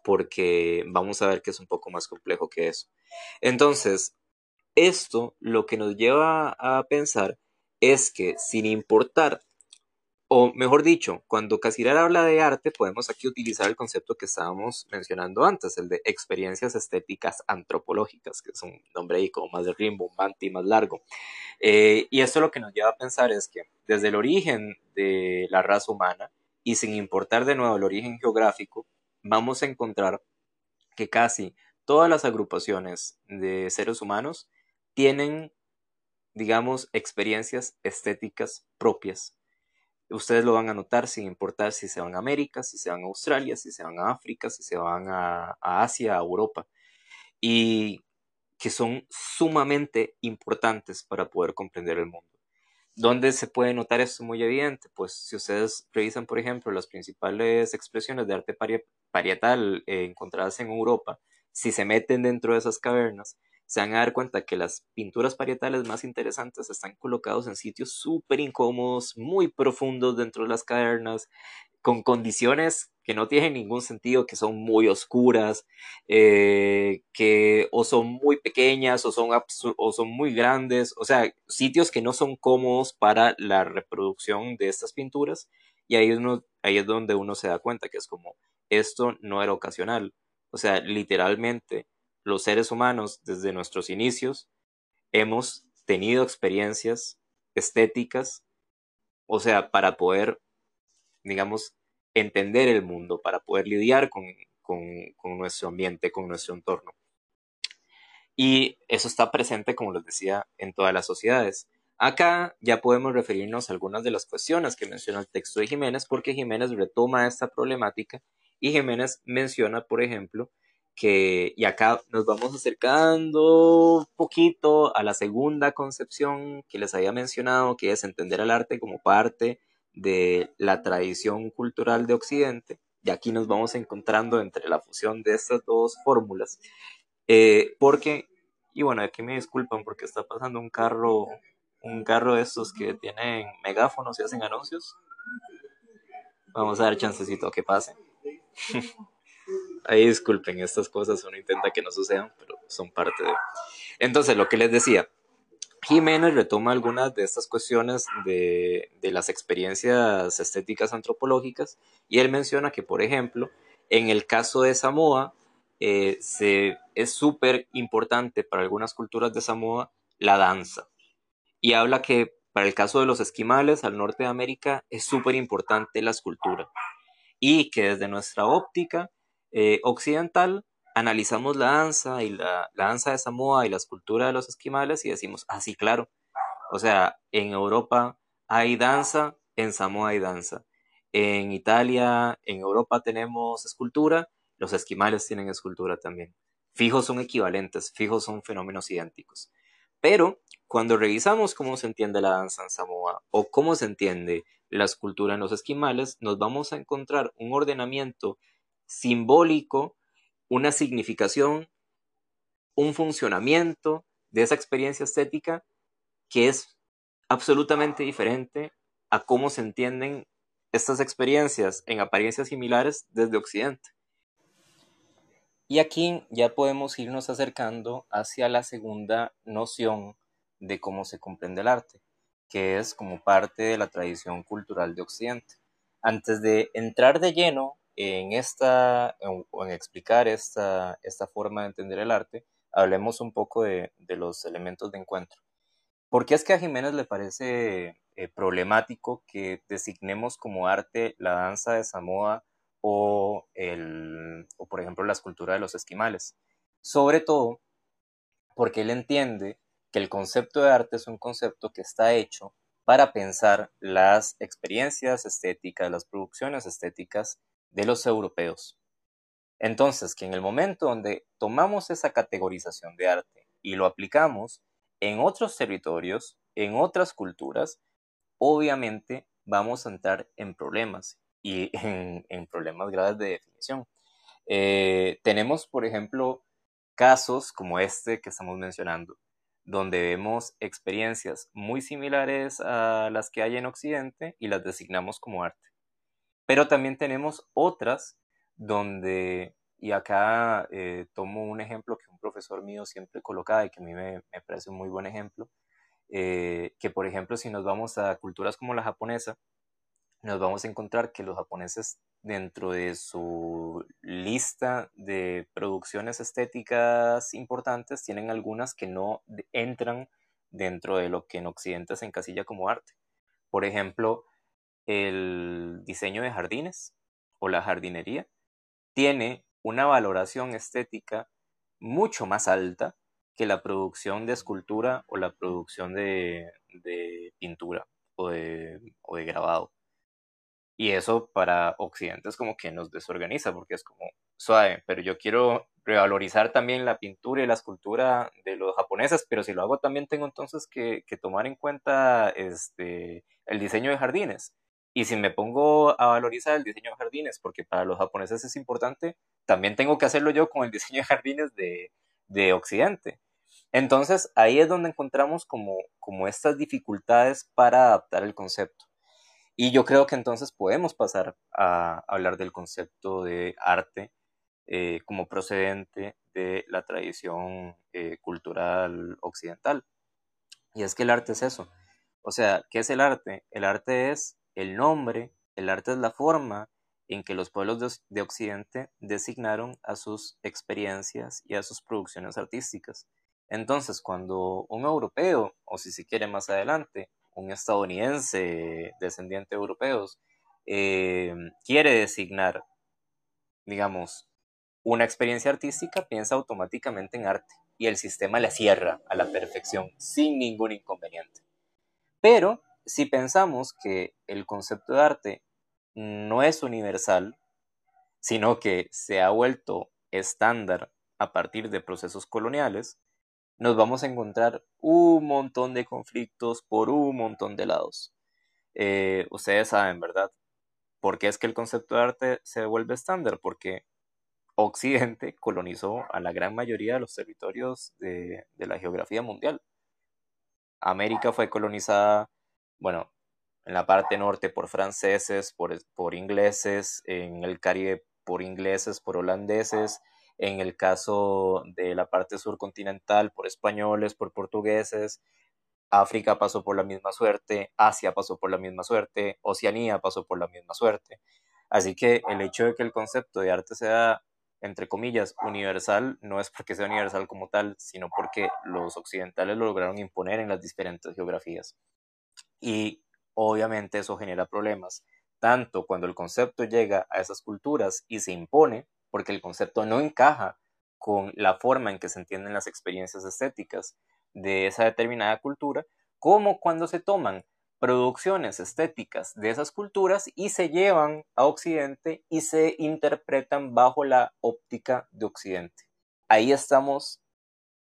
porque vamos a ver que es un poco más complejo que eso. Entonces, esto lo que nos lleva a pensar es que sin importar, o mejor dicho, cuando Casirar habla de arte, podemos aquí utilizar el concepto que estábamos mencionando antes, el de experiencias estéticas antropológicas, que es un nombre ahí como más de rimbombante y más largo. Eh, y esto lo que nos lleva a pensar es que desde el origen de la raza humana, y sin importar de nuevo el origen geográfico, vamos a encontrar que casi todas las agrupaciones de seres humanos tienen, digamos, experiencias estéticas propias. Ustedes lo van a notar sin importar si se van a América, si se van a Australia, si se van a África, si se van a, Asia, a Europa. Y que son sumamente importantes para poder comprender el mundo. ¿Dónde se puede notar esto muy evidente? Pues si ustedes revisan, por ejemplo, las principales expresiones de arte parietal eh, encontradas en Europa, si se meten dentro de esas cavernas, se van a dar cuenta que las pinturas parietales más interesantes están colocados en sitios súper incómodos, muy profundos dentro de las cavernas, con condiciones que no tienen ningún sentido, que son muy oscuras, eh, que o son muy pequeñas o son, o son muy grandes, o sea, sitios que no son cómodos para la reproducción de estas pinturas. Y ahí, uno, ahí es donde uno se da cuenta que es como, esto no era ocasional. O sea, literalmente los seres humanos desde nuestros inicios hemos tenido experiencias estéticas, o sea, para poder digamos, entender el mundo, para poder lidiar con, nuestro ambiente, con nuestro entorno. Y eso está presente, como les decía, en todas las sociedades. Acá ya podemos referirnos a algunas de las cuestiones que menciona el texto de Jiménez, porque Jiménez retoma esta problemática y Jiménez menciona, por ejemplo, que, y acá nos vamos acercando un poquito a la segunda concepción que les había mencionado, que es entender el arte como parte de la tradición cultural de Occidente, y aquí nos vamos encontrando entre la fusión de estas dos fórmulas, eh, porque, y bueno, aquí me disculpan porque está pasando un carro, un carro de estos que tienen megáfonos y hacen anuncios. Vamos a dar chancecito a que pase. Ahí disculpen, estas cosas uno intenta que no sucedan, pero son parte de... Entonces, lo que les decía, Jiménez retoma algunas de estas cuestiones de, las experiencias estéticas antropológicas y él menciona que, por ejemplo, en el caso de Samoa, eh, es súper importante para algunas culturas de Samoa la danza. Y habla que para el caso de los esquimales al norte de América es súper importante la escultura. Y que desde nuestra óptica eh, occidental analizamos la danza y la, danza de Samoa y la escultura de los esquimales y decimos, ah, sí, claro. O sea, en Europa hay danza, en Samoa hay danza. En Italia, en Europa tenemos escultura, los esquimales tienen escultura también. Fijos son equivalentes, fijos son fenómenos idénticos. Pero cuando revisamos cómo se entiende la danza en Samoa o cómo se entiende la escultura en los esquimales, nos vamos a encontrar un ordenamiento simbólico una significación, un funcionamiento de esa experiencia estética que es absolutamente diferente a cómo se entienden estas experiencias en apariencias similares desde Occidente. Y aquí ya podemos irnos acercando hacia la segunda noción de cómo se comprende el arte, que es como parte de la tradición cultural de Occidente. Antes de entrar de lleno en esta, en explicar esta, esta forma de entender el arte, hablemos un poco de, los elementos de encuentro. ¿Por qué es que a Jiménez le parece eh, problemático que designemos como arte la danza de Samoa o, el, o, por ejemplo, la escultura de los esquimales? Sobre todo porque él entiende que el concepto de arte es un concepto que está hecho para pensar las experiencias estéticas, las producciones estéticas de los europeos. Entonces, que en el momento donde tomamos esa categorización de arte y lo aplicamos en otros territorios, en otras culturas, obviamente vamos a entrar en problemas y en, problemas graves de definición. Eh, tenemos, por ejemplo, casos como este que estamos mencionando, donde vemos experiencias muy similares a las que hay en Occidente y las designamos como arte. Pero también tenemos otras donde, y acá eh, tomo un ejemplo que un profesor mío siempre colocaba y que a mí me, parece un muy buen ejemplo, eh, que por ejemplo si nos vamos a culturas como la japonesa, nos vamos a encontrar que los japoneses dentro de su lista de producciones estéticas importantes tienen algunas que no entran dentro de lo que en Occidente se encasilla como arte. Por ejemplo, el diseño de jardines o la jardinería tiene una valoración estética mucho más alta que la producción de escultura o la producción de, pintura o de, grabado. Y eso para Occidente es como que nos desorganiza, porque es como, suave, pero yo quiero revalorizar también la pintura y la escultura de los japoneses, pero si lo hago también tengo entonces que, tomar en cuenta este, el diseño de jardines. Y si me pongo a valorizar el diseño de jardines, porque para los japoneses es importante, también tengo que hacerlo yo con el diseño de jardines de, de Occidente. Entonces ahí es donde encontramos como, como estas dificultades para adaptar el concepto. Y yo creo que entonces podemos pasar a hablar del concepto de arte eh, como procedente de la tradición eh, cultural occidental. Y es que el arte es eso. O sea, ¿qué es el arte? El arte es el nombre, el arte es la forma en que los pueblos de, Occidente designaron a sus experiencias y a sus producciones artísticas. Entonces, cuando un europeo, o si se quiere más adelante, un estadounidense descendiente de europeos, eh, quiere designar, digamos, una experiencia artística, piensa automáticamente en arte y el sistema la cierra a la perfección sin ningún inconveniente. Pero si pensamos que el concepto de arte no es universal, sino que se ha vuelto estándar a partir de procesos coloniales, nos vamos a encontrar un montón de conflictos por un montón de lados. Eh, ustedes saben, ¿verdad? ¿Por qué es que el concepto de arte se vuelve estándar? Porque Occidente colonizó a la gran mayoría de los territorios de, la geografía mundial. América fue colonizada, bueno, en la parte norte por franceses, por, por ingleses, en el Caribe por ingleses, por holandeses, en el caso de la parte sur continental por españoles, por portugueses, África pasó por la misma suerte, Asia pasó por la misma suerte, Oceanía pasó por la misma suerte. Así que el hecho de que el concepto de arte sea entre comillas, universal, no es porque sea universal como tal, sino porque los occidentales lo lograron imponer en las diferentes geografías. Y obviamente eso genera problemas, tanto cuando el concepto llega a esas culturas y se impone, porque el concepto no encaja con la forma en que se entienden las experiencias estéticas de esa determinada cultura, como cuando se toman producciones estéticas de esas culturas y se llevan a Occidente y se interpretan bajo la óptica de Occidente. Ahí estamos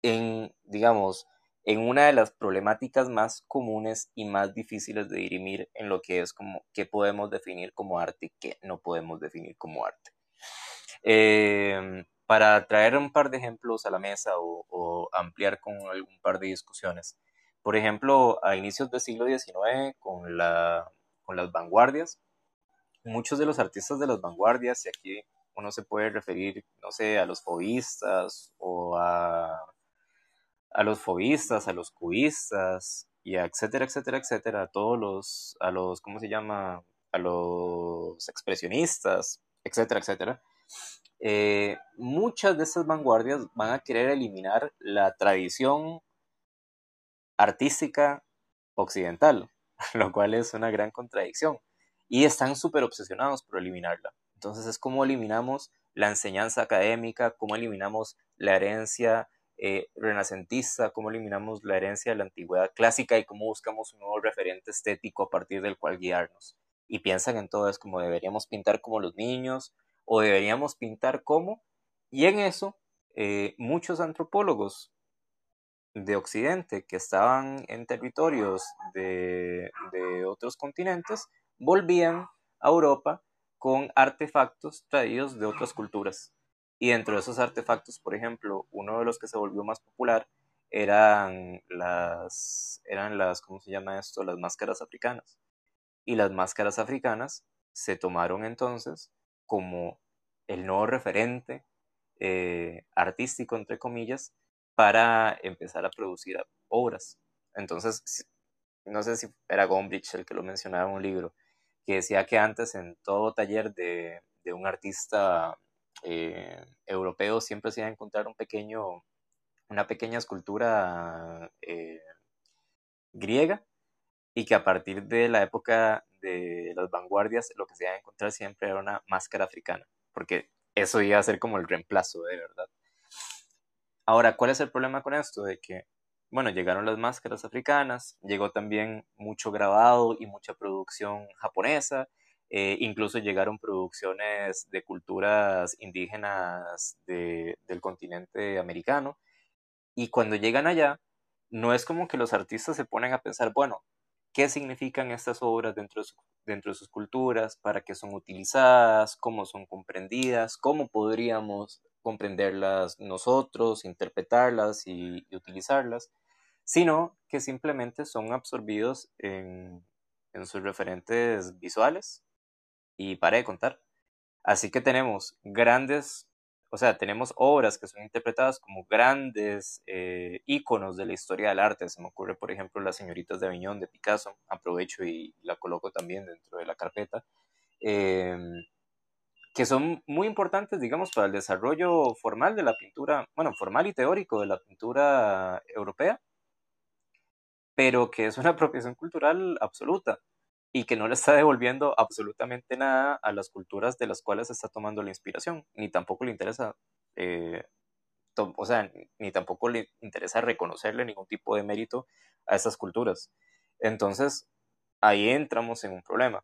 en, digamos, en una de las problemáticas más comunes y más difíciles de dirimir en lo que es como qué podemos definir como arte y qué no podemos definir como arte. Em, para traer un par de ejemplos a la mesa o ampliar con algún par de discusiones, por ejemplo, a inicios del siglo XIX, con, la, con las vanguardias, muchos de los artistas de las vanguardias, y aquí uno se puede referir, no sé, a los fobistas o a, a los fobistas, a los cubistas, y a etcétera, etcétera, etcétera, a todos los, a los, ¿cómo se llama? A los expresionistas, etcétera, etcétera. Eh, muchas de estas vanguardias van a querer eliminar la tradición artística occidental, lo cual es una gran contradicción. Y están súper obsesionados por eliminarla. Entonces es como eliminamos la enseñanza académica, cómo eliminamos la herencia eh, renacentista, cómo eliminamos la herencia de la antigüedad clásica y cómo buscamos un nuevo referente estético a partir del cual guiarnos. Y piensan en todo como deberíamos pintar como los niños o deberíamos pintar como. Y en eso eh, muchos antropólogos de Occidente que estaban en territorios de, otros continentes volvían a Europa con artefactos traídos de otras culturas. Y dentro de esos artefactos, por ejemplo, uno de los que se volvió más popular eran las, eran las, ¿cómo se llama esto? Las máscaras africanas. Y las máscaras africanas se tomaron entonces como el nuevo referente eh, artístico, entre comillas, para empezar a producir obras. Entonces, no sé si era Gombrich el que lo mencionaba en un libro, que decía que antes en todo taller de, un artista eh, siempre se iba a encontrar un pequeño, una pequeña escultura eh, griega y que a partir de la época de las vanguardias lo que se iba a encontrar siempre era una máscara africana, porque eso iba a ser como el reemplazo de verdad. Ahora, ¿cuál es el problema con esto? De que, bueno, llegaron las máscaras africanas, llegó también mucho grabado y mucha producción japonesa, eh, incluso llegaron producciones de culturas indígenas del continente americano. Y cuando llegan allá, no es como que los artistas se ponen a pensar, bueno, ¿qué significan estas obras dentro de, dentro de sus culturas? ¿Para qué son utilizadas? ¿Cómo son comprendidas? ¿Cómo podríamos comprenderlas nosotros, interpretarlas y, utilizarlas? Sino que simplemente son absorbidos en, en sus referentes visuales y para de contar. Así que tenemos grandes, o sea, tenemos obras que son interpretadas como grandes eh, íconos de la historia del arte. Se me ocurre, por ejemplo, Las señoritas de Aviñón de Picasso. Aprovecho y la coloco también dentro de la carpeta. Em, que son muy importantes, digamos, para el desarrollo formal de la pintura, bueno, formal y teórico de la pintura europea, pero que es una apropiación cultural absoluta y que no le está devolviendo absolutamente nada a las culturas de las cuales está tomando la inspiración, ni tampoco le interesa, eh, o sea, ni tampoco le interesa reconocerle ningún tipo de mérito a esas culturas. Entonces, ahí entramos en un problema.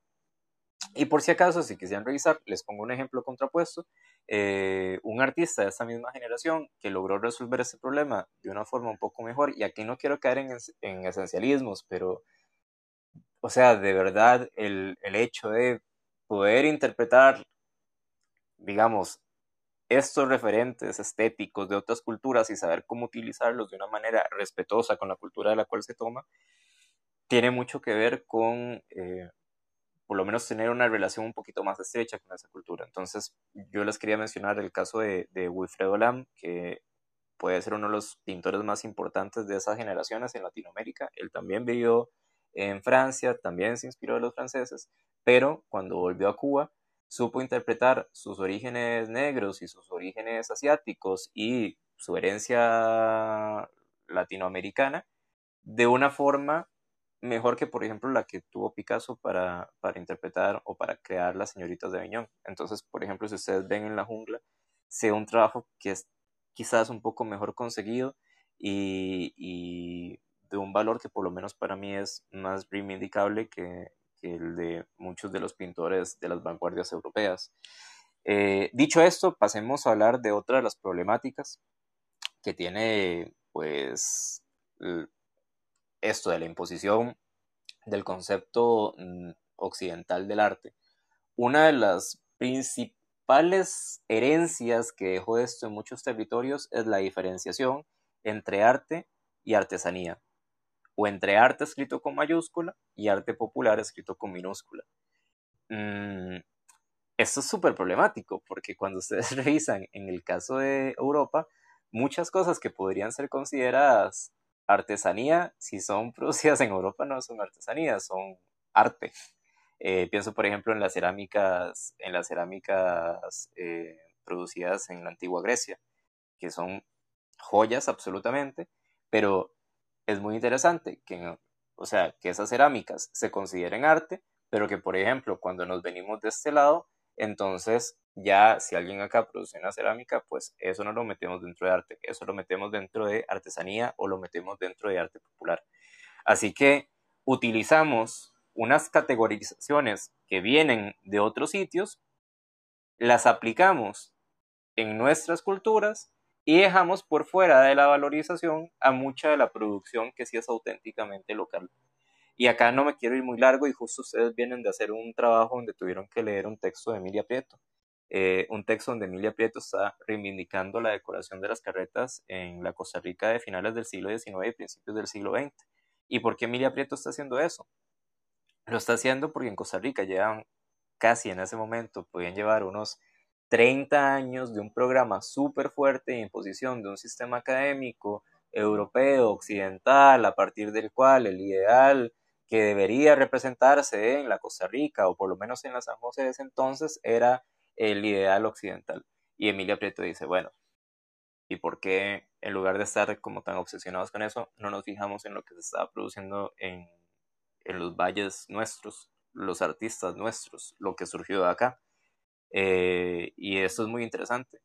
Y por si acaso, si quisieran revisar, les pongo un ejemplo contrapuesto. Eh, un artista de esta misma generación que logró resolver ese problema de una forma un poco mejor, y aquí no quiero caer en, en esencialismos, pero o sea, de verdad, el, hecho de poder interpretar, digamos, estos referentes estéticos de otras culturas y saber cómo utilizarlos de una manera respetuosa con la cultura de la cual se toma, tiene mucho que ver con, eh, por lo menos, tener una relación un poquito más estrecha con esa cultura. Entonces, yo les quería mencionar el caso de, de Wilfredo Lam, que puede ser uno de los pintores más importantes de esas generaciones en Latinoamérica. Él también vivió en Francia, también se inspiró de los franceses, pero cuando volvió a Cuba, supo interpretar sus orígenes negros y sus orígenes asiáticos y su herencia latinoamericana de una forma mejor que, por ejemplo, la que tuvo Picasso para, para interpretar o para crear las señoritas de Aviñón. Entonces, por ejemplo, si ustedes ven en la jungla, sea un trabajo que es quizás un poco mejor conseguido y, y de un valor que por lo menos para mí es más reivindicable que, el de muchos de los pintores de las vanguardias europeas. Eh, dicho esto, pasemos a hablar de otra de las problemáticas que tiene pues esto de la imposición del concepto mm, occidental del arte. Una de las principales herencias que dejó esto en muchos territorios es la diferenciación entre arte y artesanía o entre arte escrito con mayúscula y arte popular escrito con minúscula. Mm, esto es súper problemático porque cuando ustedes revisan en el caso de Europa, muchas cosas que podrían ser consideradas artesanía, si son producidas en Europa, no son artesanías, son arte. Eh, pienso, por ejemplo, en las cerámicas, en las cerámicas eh, producidas en la antigua Grecia, que son joyas absolutamente, pero es muy interesante que, o sea, que esas cerámicas se consideren arte, pero que, por ejemplo, cuando nos venimos de este lado, entonces ya si alguien acá produce una cerámica, pues eso no lo metemos dentro de arte, eso lo metemos dentro de artesanía o lo metemos dentro de arte popular. Así que utilizamos unas categorizaciones que vienen de otros sitios, las aplicamos en nuestras culturas y dejamos por fuera de la valorización a mucha de la producción que sí es auténticamente local. Y acá no me quiero ir muy largo y justo ustedes vienen de hacer un trabajo donde tuvieron que leer un texto de Emilia Prieto. Eh, un texto donde Emilia Prieto está reivindicando la decoración de las carretas en la Costa Rica de finales del siglo XIX y principios del siglo XX. ¿Y por qué Emilia Prieto está haciendo eso? Lo está haciendo porque en Costa Rica llevan casi en ese momento, podían llevar unos 30 años de un programa súper fuerte de imposición de un sistema académico europeo, occidental, a partir del cual el ideal que debería representarse en la Costa Rica, o por lo menos en la San José de ese entonces, era el ideal occidental. Y Emilia Prieto dice, bueno, ¿y por qué en lugar de estar como tan obsesionados con eso, no nos fijamos en lo que se estaba produciendo en, en los valles nuestros, los artistas nuestros, lo que surgió de acá? Eh, y esto es muy interesante.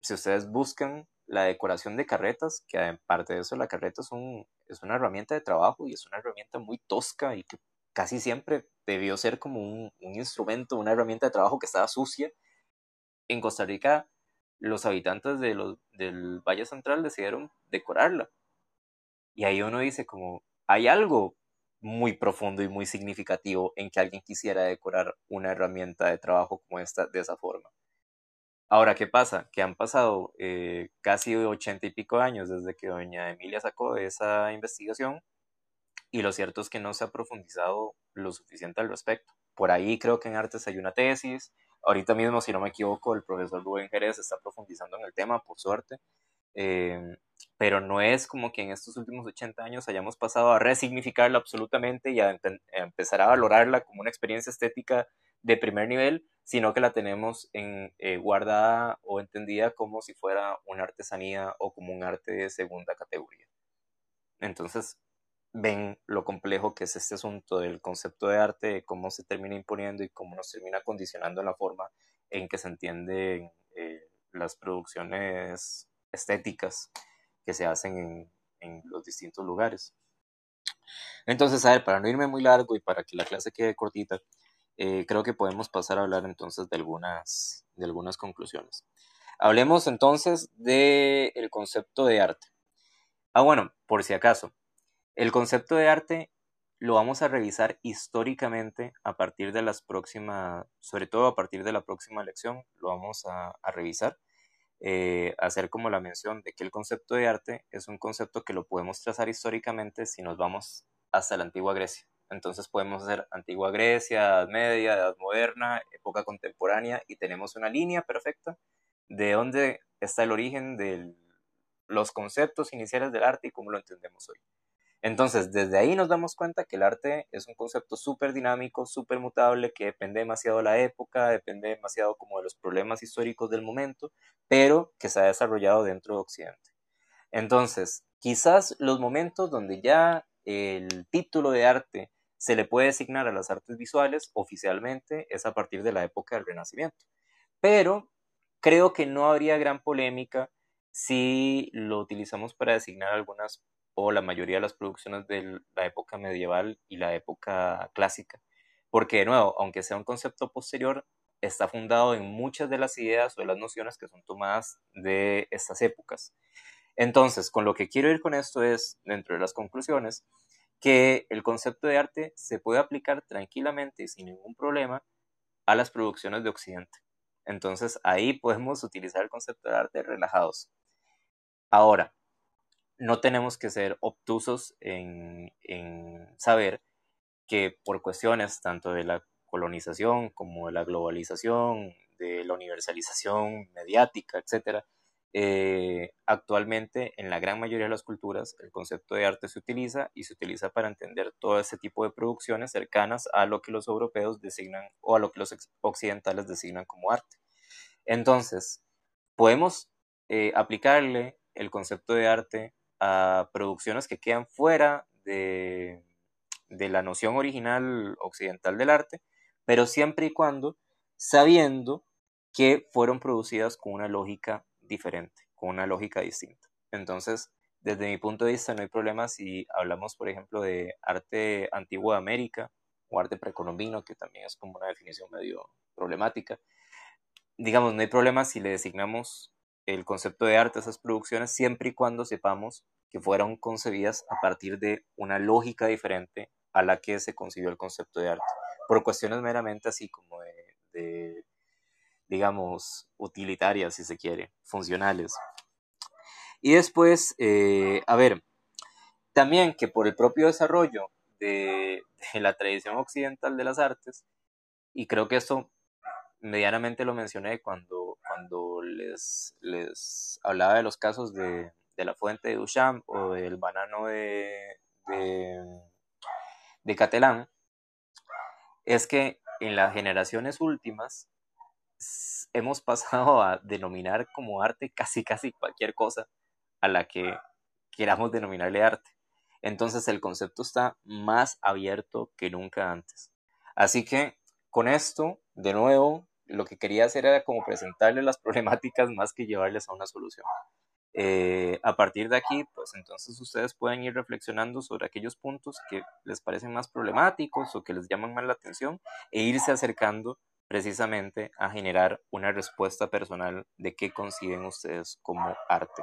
Si ustedes buscan la decoración de carretas, que aparte de eso la carreta es, un, una herramienta de trabajo y es una herramienta muy tosca y que casi siempre debió ser como un, instrumento, una herramienta de trabajo que estaba sucia. En Costa Rica, los habitantes de los, del Valle Central decidieron decorarla. Y ahí uno dice como, hay algo muy profundo y muy significativo en que alguien quisiera decorar una herramienta de trabajo como esta de esa forma. Ahora, ¿qué pasa? Que han pasado eh, casi ochenta y pico años desde que doña Emilia sacó esa investigación y lo cierto es que no se ha profundizado lo suficiente al respecto. Por ahí creo que en artes hay una tesis. Ahorita mismo, si no me equivoco, el profesor Rubén Jerez está profundizando en el tema, por suerte. Eh, pero no es como que en estos últimos 80 años hayamos pasado a resignificarla absolutamente y a, empezar a valorarla como una experiencia estética de primer nivel, sino que la tenemos en, eh, guardada o entendida como si fuera una artesanía o como un arte de segunda categoría. Entonces, ven lo complejo que es este asunto del concepto de arte, cómo se termina imponiendo y cómo nos termina condicionando la forma en que se entienden eh, las producciones estéticas que se hacen en, los distintos lugares. Entonces, a ver, para no irme muy largo y para que la clase quede cortita, eh, creo que podemos pasar a hablar entonces de algunas, de algunas conclusiones. Hablemos entonces del concepto de arte. Ah, bueno, por si acaso, el concepto de arte lo vamos a revisar históricamente a partir de las próximas, sobre todo a partir de la próxima lección, lo vamos a revisar. Eh, hacer como la mención de que el concepto de arte es un concepto que lo podemos trazar históricamente si nos vamos hasta la antigua Grecia. Entonces podemos hacer antigua Grecia, Edad Media, Edad Moderna, época contemporánea y tenemos una línea perfecta de dónde está el origen de los conceptos iniciales del arte y cómo lo entendemos hoy. Entonces, desde ahí nos damos cuenta que el arte es un concepto súper dinámico, súper mutable, que depende demasiado de la época, depende demasiado como de los problemas históricos del momento, pero que se ha desarrollado dentro de Occidente. Entonces, quizás los momentos donde ya el título de arte se le puede asignar a las artes visuales oficialmente es a partir de la época del Renacimiento. Pero creo que no habría gran polémica si lo utilizamos para designar algunas o la mayoría de las producciones de la época medieval y la época clásica. Porque, de nuevo, aunque sea un concepto posterior, está fundado en muchas de las ideas o de las nociones que son tomadas de estas épocas. Entonces, con lo que quiero ir con esto es, dentro de las conclusiones, que el concepto de arte se puede aplicar tranquilamente y sin ningún problema a las producciones de Occidente. Entonces, ahí podemos utilizar el concepto de arte relajados. Ahora, no tenemos que ser obtusos en, saber que por cuestiones tanto de la colonización como de la globalización, de la universalización mediática, etc., eh, actualmente en la gran mayoría de las culturas el concepto de arte se utiliza y se utiliza para entender todo ese tipo de producciones cercanas a lo que los europeos designan o a lo que los occidentales designan como arte. Entonces, podemos eh, aplicarle el concepto de arte a producciones que quedan fuera de, la noción original occidental del arte, pero siempre y cuando sabiendo que fueron producidas con una lógica diferente, con una lógica distinta. Entonces, desde mi punto de vista, no hay problema si hablamos, por ejemplo, de arte antiguo de América o arte precolombino, que también es como una definición medio problemática. Digamos, no hay problema si le designamos el concepto de arte, esas producciones, siempre y cuando sepamos que fueron concebidas a partir de una lógica diferente a la que se concibió el concepto de arte, por cuestiones meramente así como de, digamos, utilitarias, si se quiere, funcionales. Y después, eh, a ver, también que por el propio desarrollo de, de la tradición occidental de las artes, y creo que esto medianamente lo mencioné cuando, cuando les, les hablaba de los casos de, la fuente de Duchamp o del banano de, de, de es que en las generaciones últimas hemos pasado a denominar como arte casi casi cualquier cosa a la que queramos denominarle arte. Entonces el concepto está más abierto que nunca antes. Así que con esto, de nuevo, lo que quería hacer era como presentarles las problemáticas más que llevarles a una solución. Eh, a partir de aquí, pues entonces ustedes pueden ir reflexionando sobre aquellos puntos que les parecen más problemáticos o que les llaman más la atención e irse acercando precisamente a generar una respuesta personal de qué conciben ustedes como arte.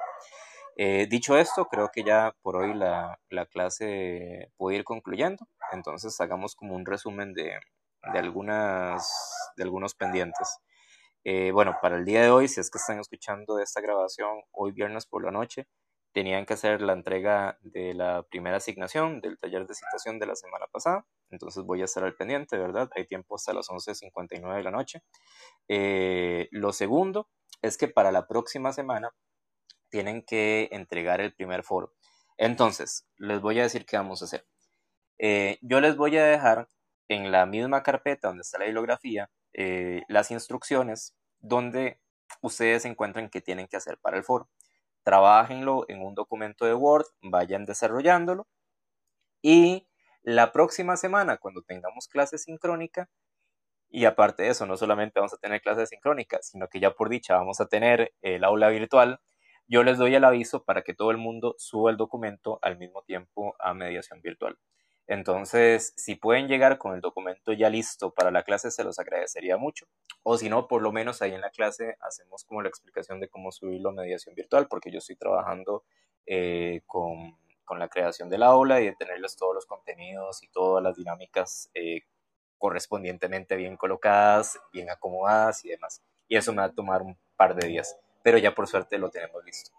Eh, dicho esto, creo que ya por hoy la, clase puede ir concluyendo, entonces hagamos como un resumen de, algunas, de algunos pendientes. Eh, bueno, para el día de hoy, si es que están escuchando esta grabación hoy viernes por la noche, tenían que hacer la entrega de la primera asignación del taller de citación de la semana pasada. Entonces voy a estar al pendiente, ¿verdad? Hay tiempo hasta las 11.59 de la noche. Eh, lo segundo es que para la próxima semana tienen que entregar el primer foro. Entonces, les voy a decir qué vamos a hacer. Eh, yo les voy a dejar en la misma carpeta donde está la bibliografía eh, las instrucciones donde ustedes encuentran qué tienen que hacer para el foro. Trabajenlo en un documento de Word, vayan desarrollándolo y la próxima semana, cuando tengamos clase sincrónica, y aparte de eso, no solamente vamos a tener clases sincrónicas, sino que ya por dicha vamos a tener el aula virtual, yo les doy el aviso para que todo el mundo suba el documento al mismo tiempo a mediación virtual. Entonces, si pueden llegar con el documento ya listo para la clase, se los agradecería mucho. O si no, por lo menos ahí en la clase hacemos como la explicación de cómo subirlo a mediación virtual, porque yo estoy trabajando eh, con, la creación del aula y de tenerles todos los contenidos y todas las dinámicas eh, correspondientemente bien colocadas, bien acomodadas y demás. Y eso me va a tomar un par de días, pero ya por suerte lo tenemos listo.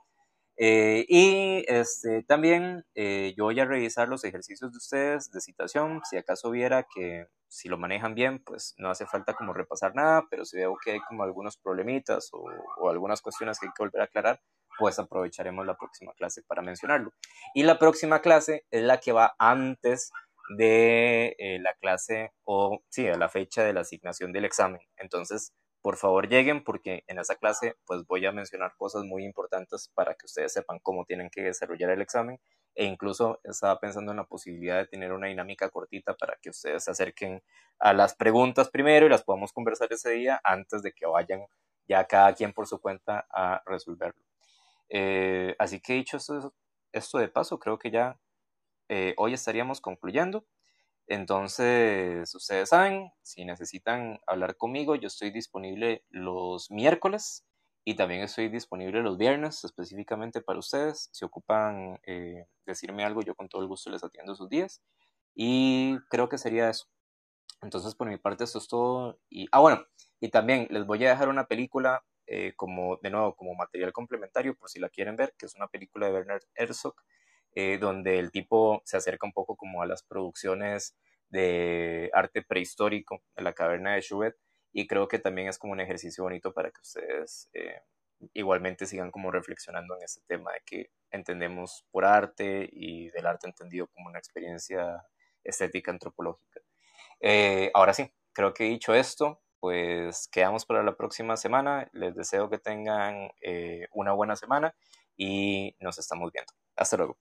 Eh, y este, también eh, yo voy a revisar los ejercicios de ustedes de citación, si acaso viera que si lo manejan bien, pues no hace falta como repasar nada, pero si veo que hay como algunos problemitas o, algunas cuestiones que hay que volver a aclarar, pues aprovecharemos la próxima clase para mencionarlo. Y la próxima clase es la que va antes de eh, la clase o sí, a la fecha de la asignación del examen. Entonces, por favor lleguen porque en esa clase pues voy a mencionar cosas muy importantes para que ustedes sepan cómo tienen que desarrollar el examen e incluso estaba pensando en la posibilidad de tener una dinámica cortita para que ustedes se acerquen a las preguntas primero y las podamos conversar ese día antes de que vayan ya cada quien por su cuenta a resolverlo. Eh, así que dicho esto, esto de paso, creo que ya eh, hoy estaríamos concluyendo. Entonces, ustedes saben, si necesitan hablar conmigo, yo estoy disponible los miércoles y también estoy disponible los viernes específicamente para ustedes. Si ocupan eh, decirme algo, yo con todo el gusto les atiendo sus días. Y creo que sería eso. Entonces, por mi parte, eso es todo. Y, ah, bueno, y también les voy a dejar una película eh, como, de nuevo, como material complementario, por si la quieren ver, que es una película de Werner Herzog eh, donde el tipo se acerca un poco como a las producciones de arte prehistórico en la caverna de Chubet y creo que también es como un ejercicio bonito para que ustedes eh, igualmente sigan como reflexionando en este tema de que entendemos por arte y del arte entendido como una experiencia estética antropológica. Eh, ahora sí, creo que dicho esto, pues quedamos para la próxima semana. Les deseo que tengan una buena semana y nos estamos viendo. Hasta luego.